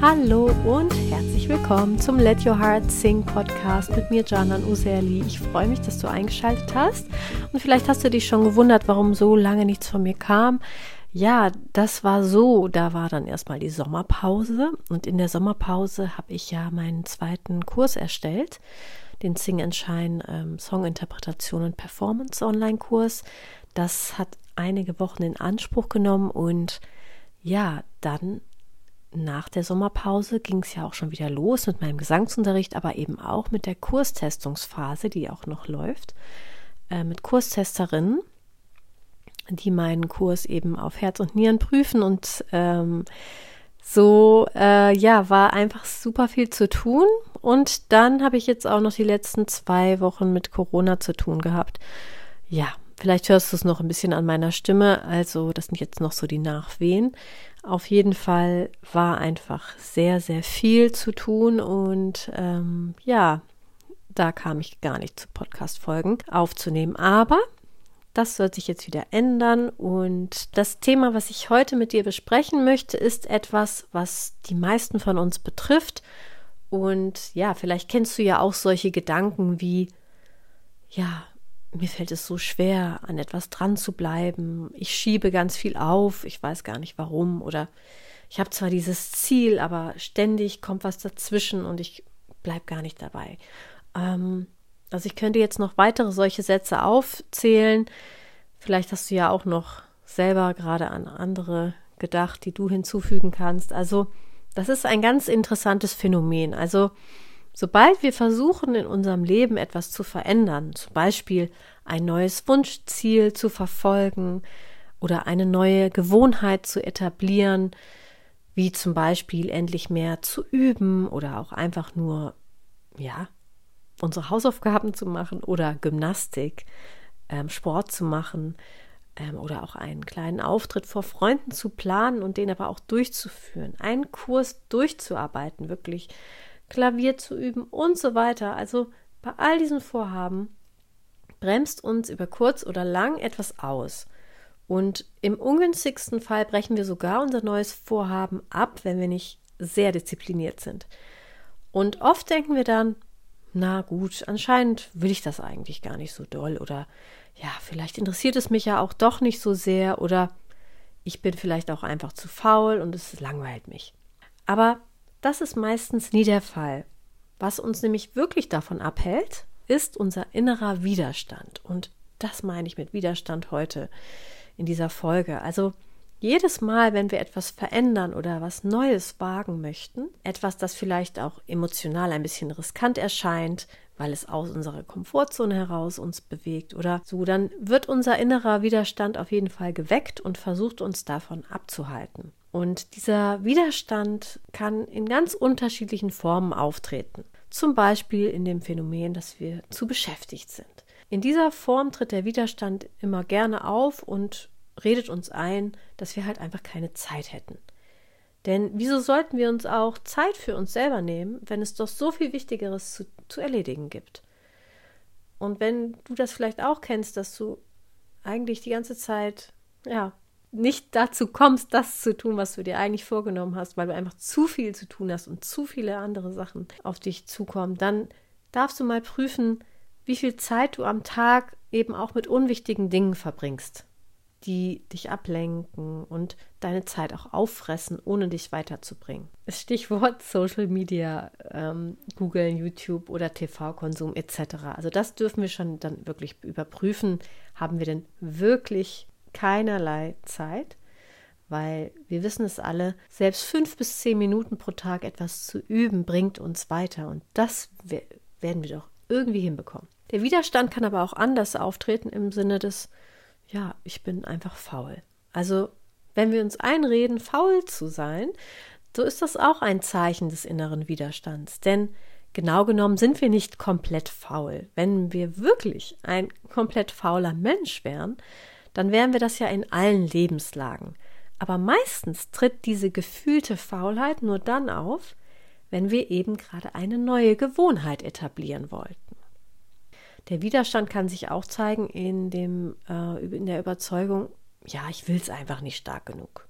Hallo und herzlich willkommen zum Let Your Heart Sing Podcast mit mir, Janan Userli. Ich freue mich, dass du eingeschaltet hast und vielleicht hast du dich schon gewundert, warum so lange nichts von mir kam. Ja, das war so, da war dann erstmal die Sommerpause und in der Sommerpause habe ich ja meinen zweiten Kurs erstellt, den Sing and Shine ähm, Songinterpretation und Performance Online-Kurs. Das hat einige Wochen in Anspruch genommen und ja, dann nach der Sommerpause ging es ja auch schon wieder los mit meinem Gesangsunterricht, aber eben auch mit der Kurstestungsphase, die auch noch läuft, äh, mit Kurstesterinnen, die meinen Kurs eben auf Herz und Nieren prüfen und ähm, so, äh, ja, war einfach super viel zu tun. Und dann habe ich jetzt auch noch die letzten zwei Wochen mit Corona zu tun gehabt. Ja, vielleicht hörst du es noch ein bisschen an meiner Stimme. Also, das sind jetzt noch so die Nachwehen. Auf jeden Fall war einfach sehr, sehr viel zu tun und ähm, ja, da kam ich gar nicht zu Podcast-Folgen aufzunehmen. Aber das wird sich jetzt wieder ändern und das Thema, was ich heute mit dir besprechen möchte, ist etwas, was die meisten von uns betrifft. Und ja, vielleicht kennst du ja auch solche Gedanken wie, ja, mir fällt es so schwer, an etwas dran zu bleiben. Ich schiebe ganz viel auf, ich weiß gar nicht warum. Oder ich habe zwar dieses Ziel, aber ständig kommt was dazwischen und ich bleibe gar nicht dabei. Ähm, also ich könnte jetzt noch weitere solche Sätze aufzählen. Vielleicht hast du ja auch noch selber gerade an andere gedacht, die du hinzufügen kannst. Also das ist ein ganz interessantes Phänomen. Also Sobald wir versuchen, in unserem Leben etwas zu verändern, zum Beispiel ein neues Wunschziel zu verfolgen oder eine neue Gewohnheit zu etablieren, wie zum Beispiel endlich mehr zu üben oder auch einfach nur, ja, unsere Hausaufgaben zu machen oder Gymnastik, ähm, Sport zu machen ähm, oder auch einen kleinen Auftritt vor Freunden zu planen und den aber auch durchzuführen, einen Kurs durchzuarbeiten, wirklich Klavier zu üben und so weiter. Also bei all diesen Vorhaben bremst uns über kurz oder lang etwas aus. Und im ungünstigsten Fall brechen wir sogar unser neues Vorhaben ab, wenn wir nicht sehr diszipliniert sind. Und oft denken wir dann, na gut, anscheinend will ich das eigentlich gar nicht so doll oder ja, vielleicht interessiert es mich ja auch doch nicht so sehr oder ich bin vielleicht auch einfach zu faul und es langweilt mich. Aber das ist meistens nie der Fall. Was uns nämlich wirklich davon abhält, ist unser innerer Widerstand. Und das meine ich mit Widerstand heute in dieser Folge. Also jedes Mal, wenn wir etwas verändern oder was Neues wagen möchten, etwas, das vielleicht auch emotional ein bisschen riskant erscheint, weil es aus unserer Komfortzone heraus uns bewegt oder so, dann wird unser innerer Widerstand auf jeden Fall geweckt und versucht uns davon abzuhalten. Und dieser Widerstand kann in ganz unterschiedlichen Formen auftreten. Zum Beispiel in dem Phänomen, dass wir zu beschäftigt sind. In dieser Form tritt der Widerstand immer gerne auf und redet uns ein, dass wir halt einfach keine Zeit hätten. Denn wieso sollten wir uns auch Zeit für uns selber nehmen, wenn es doch so viel Wichtigeres zu, zu erledigen gibt? Und wenn du das vielleicht auch kennst, dass du eigentlich die ganze Zeit, ja, nicht dazu kommst, das zu tun, was du dir eigentlich vorgenommen hast, weil du einfach zu viel zu tun hast und zu viele andere Sachen auf dich zukommen, dann darfst du mal prüfen, wie viel Zeit du am Tag eben auch mit unwichtigen Dingen verbringst, die dich ablenken und deine Zeit auch auffressen, ohne dich weiterzubringen. Das Stichwort Social Media, ähm, googeln, YouTube oder TV-Konsum etc. Also das dürfen wir schon dann wirklich überprüfen. Haben wir denn wirklich keinerlei Zeit, weil wir wissen es alle, selbst fünf bis zehn Minuten pro Tag etwas zu üben, bringt uns weiter. Und das werden wir doch irgendwie hinbekommen. Der Widerstand kann aber auch anders auftreten im Sinne des, ja, ich bin einfach faul. Also, wenn wir uns einreden, faul zu sein, so ist das auch ein Zeichen des inneren Widerstands. Denn genau genommen sind wir nicht komplett faul. Wenn wir wirklich ein komplett fauler Mensch wären, dann wären wir das ja in allen Lebenslagen. Aber meistens tritt diese gefühlte Faulheit nur dann auf, wenn wir eben gerade eine neue Gewohnheit etablieren wollten. Der Widerstand kann sich auch zeigen in, dem, äh, in der Überzeugung, ja, ich will es einfach nicht stark genug.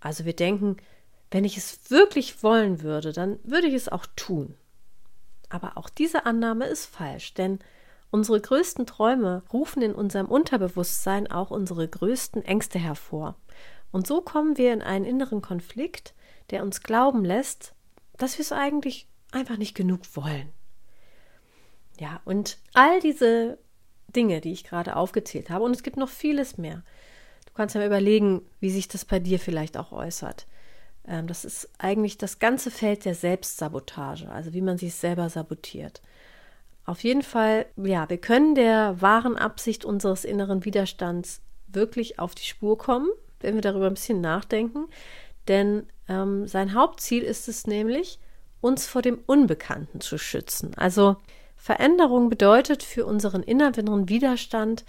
Also wir denken, wenn ich es wirklich wollen würde, dann würde ich es auch tun. Aber auch diese Annahme ist falsch, denn unsere größten Träume rufen in unserem Unterbewusstsein auch unsere größten Ängste hervor. Und so kommen wir in einen inneren Konflikt, der uns glauben lässt, dass wir es eigentlich einfach nicht genug wollen. Ja, und all diese Dinge, die ich gerade aufgezählt habe, und es gibt noch vieles mehr. Du kannst ja mal überlegen, wie sich das bei dir vielleicht auch äußert. Ähm, das ist eigentlich das ganze Feld der Selbstsabotage, also wie man sich selber sabotiert. Auf jeden Fall, ja, wir können der wahren Absicht unseres inneren Widerstands wirklich auf die Spur kommen, wenn wir darüber ein bisschen nachdenken. Denn ähm, sein Hauptziel ist es nämlich, uns vor dem Unbekannten zu schützen. Also Veränderung bedeutet für unseren inneren Widerstand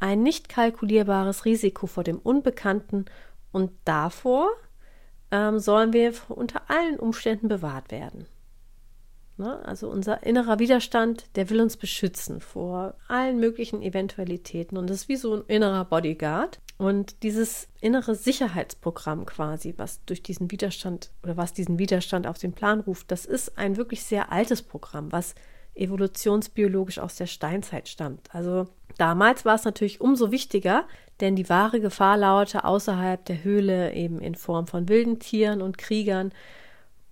ein nicht kalkulierbares Risiko vor dem Unbekannten und davor ähm, sollen wir unter allen Umständen bewahrt werden. Ne? Also unser innerer Widerstand, der will uns beschützen vor allen möglichen Eventualitäten und das ist wie so ein innerer Bodyguard. Und dieses innere Sicherheitsprogramm quasi, was durch diesen Widerstand oder was diesen Widerstand auf den Plan ruft, das ist ein wirklich sehr altes Programm, was evolutionsbiologisch aus der Steinzeit stammt. Also damals war es natürlich umso wichtiger, denn die wahre Gefahr lauerte außerhalb der Höhle eben in Form von wilden Tieren und Kriegern.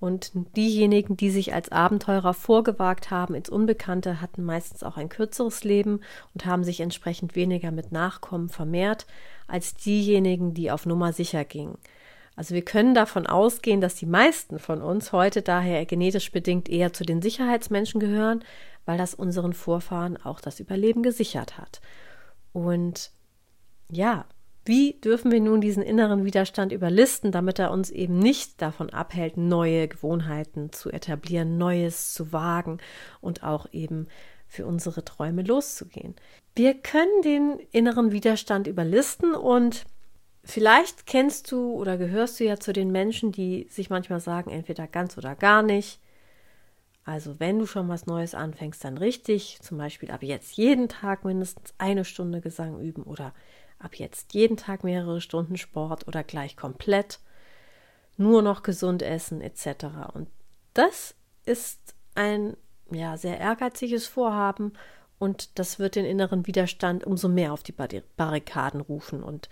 Und diejenigen, die sich als Abenteurer vorgewagt haben ins Unbekannte, hatten meistens auch ein kürzeres Leben und haben sich entsprechend weniger mit Nachkommen vermehrt als diejenigen, die auf Nummer sicher gingen. Also wir können davon ausgehen, dass die meisten von uns heute daher genetisch bedingt eher zu den Sicherheitsmenschen gehören, weil das unseren Vorfahren auch das Überleben gesichert hat. Und ja, wie dürfen wir nun diesen inneren Widerstand überlisten, damit er uns eben nicht davon abhält, neue Gewohnheiten zu etablieren, Neues zu wagen und auch eben für unsere Träume loszugehen? Wir können den inneren Widerstand überlisten und Vielleicht kennst du oder gehörst du ja zu den Menschen, die sich manchmal sagen, entweder ganz oder gar nicht. Also wenn du schon was Neues anfängst, dann richtig. Zum Beispiel ab jetzt jeden Tag mindestens eine Stunde Gesang üben oder ab jetzt jeden Tag mehrere Stunden Sport oder gleich komplett. Nur noch gesund essen etc. Und das ist ein ja, sehr ehrgeiziges Vorhaben und das wird den inneren Widerstand umso mehr auf die Barrikaden rufen und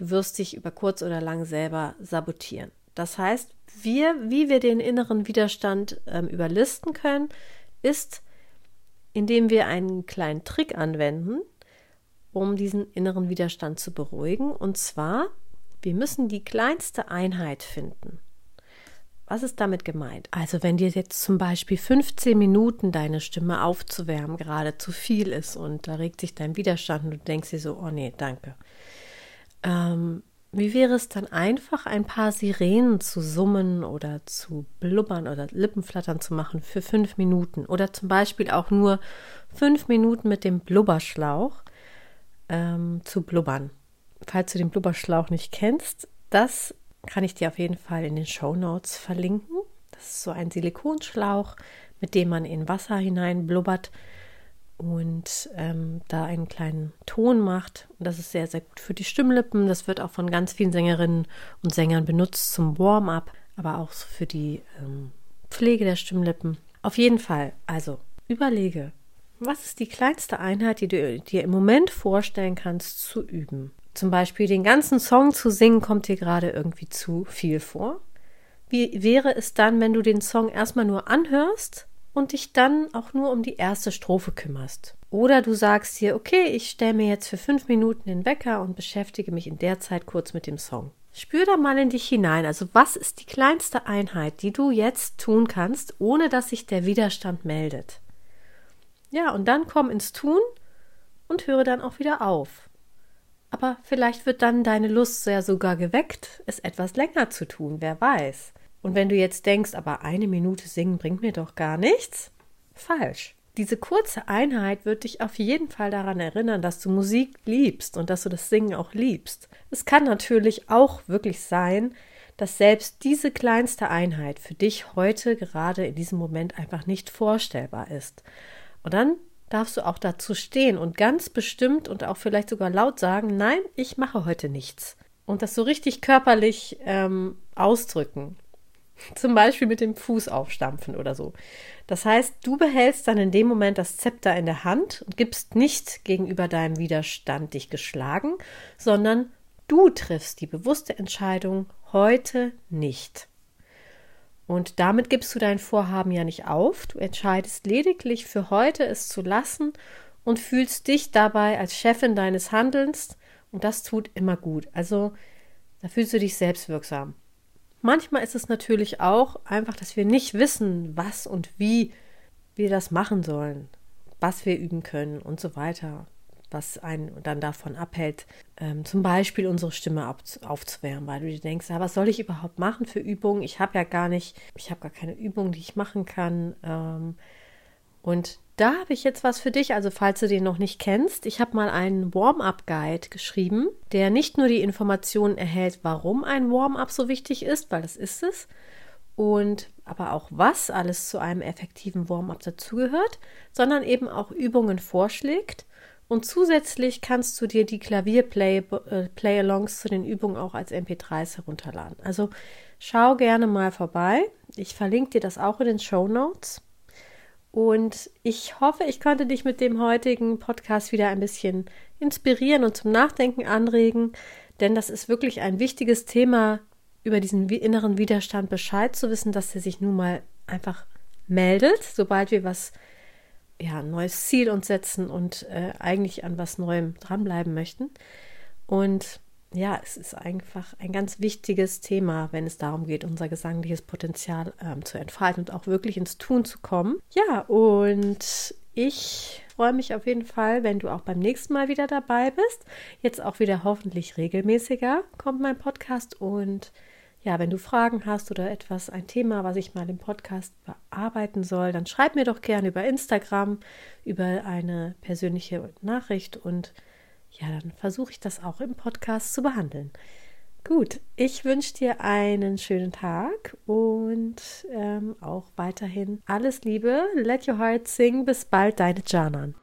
Du wirst dich über kurz oder lang selber sabotieren. Das heißt, wir, wie wir den inneren Widerstand ähm, überlisten können, ist, indem wir einen kleinen Trick anwenden, um diesen inneren Widerstand zu beruhigen. Und zwar, wir müssen die kleinste Einheit finden. Was ist damit gemeint? Also wenn dir jetzt zum Beispiel 15 Minuten deine Stimme aufzuwärmen gerade zu viel ist und da regt sich dein Widerstand und du denkst dir so, oh nee, danke. Ähm, wie wäre es dann einfach, ein paar Sirenen zu summen oder zu blubbern oder Lippenflattern zu machen für fünf Minuten oder zum Beispiel auch nur fünf Minuten mit dem Blubberschlauch ähm, zu blubbern. Falls du den Blubberschlauch nicht kennst, das kann ich dir auf jeden Fall in den Show Notes verlinken. Das ist so ein Silikonschlauch, mit dem man in Wasser hinein blubbert und ähm, da einen kleinen Ton macht. Und das ist sehr, sehr gut für die Stimmlippen. Das wird auch von ganz vielen Sängerinnen und Sängern benutzt zum Warm-up, aber auch für die ähm, Pflege der Stimmlippen. Auf jeden Fall, also überlege, was ist die kleinste Einheit, die du dir im Moment vorstellen kannst zu üben? Zum Beispiel den ganzen Song zu singen, kommt dir gerade irgendwie zu viel vor. Wie wäre es dann, wenn du den Song erstmal nur anhörst und dich dann auch nur um die erste Strophe kümmerst. Oder du sagst dir, okay, ich stelle mir jetzt für fünf Minuten den Wecker und beschäftige mich in der Zeit kurz mit dem Song. Spür da mal in dich hinein. Also was ist die kleinste Einheit, die du jetzt tun kannst, ohne dass sich der Widerstand meldet? Ja, und dann komm ins Tun und höre dann auch wieder auf. Aber vielleicht wird dann deine Lust sehr sogar geweckt, es etwas länger zu tun, wer weiß. Und wenn du jetzt denkst, aber eine Minute singen bringt mir doch gar nichts, falsch. Diese kurze Einheit wird dich auf jeden Fall daran erinnern, dass du Musik liebst und dass du das Singen auch liebst. Es kann natürlich auch wirklich sein, dass selbst diese kleinste Einheit für dich heute gerade in diesem Moment einfach nicht vorstellbar ist. Und dann darfst du auch dazu stehen und ganz bestimmt und auch vielleicht sogar laut sagen, nein, ich mache heute nichts. Und das so richtig körperlich ähm, ausdrücken. Zum Beispiel mit dem Fuß aufstampfen oder so. Das heißt, du behältst dann in dem Moment das Zepter in der Hand und gibst nicht gegenüber deinem Widerstand dich geschlagen, sondern du triffst die bewusste Entscheidung heute nicht. Und damit gibst du dein Vorhaben ja nicht auf. Du entscheidest lediglich für heute es zu lassen und fühlst dich dabei als Chefin deines Handelns. Und das tut immer gut. Also da fühlst du dich selbstwirksam. Manchmal ist es natürlich auch einfach, dass wir nicht wissen, was und wie wir das machen sollen, was wir üben können und so weiter was einen dann davon abhält, ähm, zum Beispiel unsere Stimme aufzuwärmen, weil du dir denkst, ah, was soll ich überhaupt machen für Übungen? Ich habe ja gar nicht, ich habe gar keine Übungen, die ich machen kann. Ähm, und da habe ich jetzt was für dich, also falls du den noch nicht kennst, ich habe mal einen Warm-up-Guide geschrieben, der nicht nur die Informationen erhält, warum ein Warm-up so wichtig ist, weil das ist es, und aber auch was alles zu einem effektiven Warm-up dazugehört, sondern eben auch Übungen vorschlägt, und zusätzlich kannst du dir die Klavier-Play-Alongs äh, zu den Übungen auch als MP3s herunterladen. Also schau gerne mal vorbei. Ich verlinke dir das auch in den Show Notes. Und ich hoffe, ich konnte dich mit dem heutigen Podcast wieder ein bisschen inspirieren und zum Nachdenken anregen, denn das ist wirklich ein wichtiges Thema, über diesen inneren Widerstand Bescheid zu wissen, dass er sich nun mal einfach meldet, sobald wir was ja, ein neues Ziel uns setzen und äh, eigentlich an was Neuem dranbleiben möchten. Und ja, es ist einfach ein ganz wichtiges Thema, wenn es darum geht, unser gesangliches Potenzial ähm, zu entfalten und auch wirklich ins Tun zu kommen. Ja, und ich freue mich auf jeden Fall, wenn du auch beim nächsten Mal wieder dabei bist. Jetzt auch wieder hoffentlich regelmäßiger kommt mein Podcast und ja, wenn du Fragen hast oder etwas, ein Thema, was ich mal im Podcast bearbeiten soll, dann schreib mir doch gerne über Instagram, über eine persönliche Nachricht und ja, dann versuche ich das auch im Podcast zu behandeln. Gut, ich wünsche dir einen schönen Tag und ähm, auch weiterhin alles Liebe. Let your heart sing. Bis bald, deine Janan.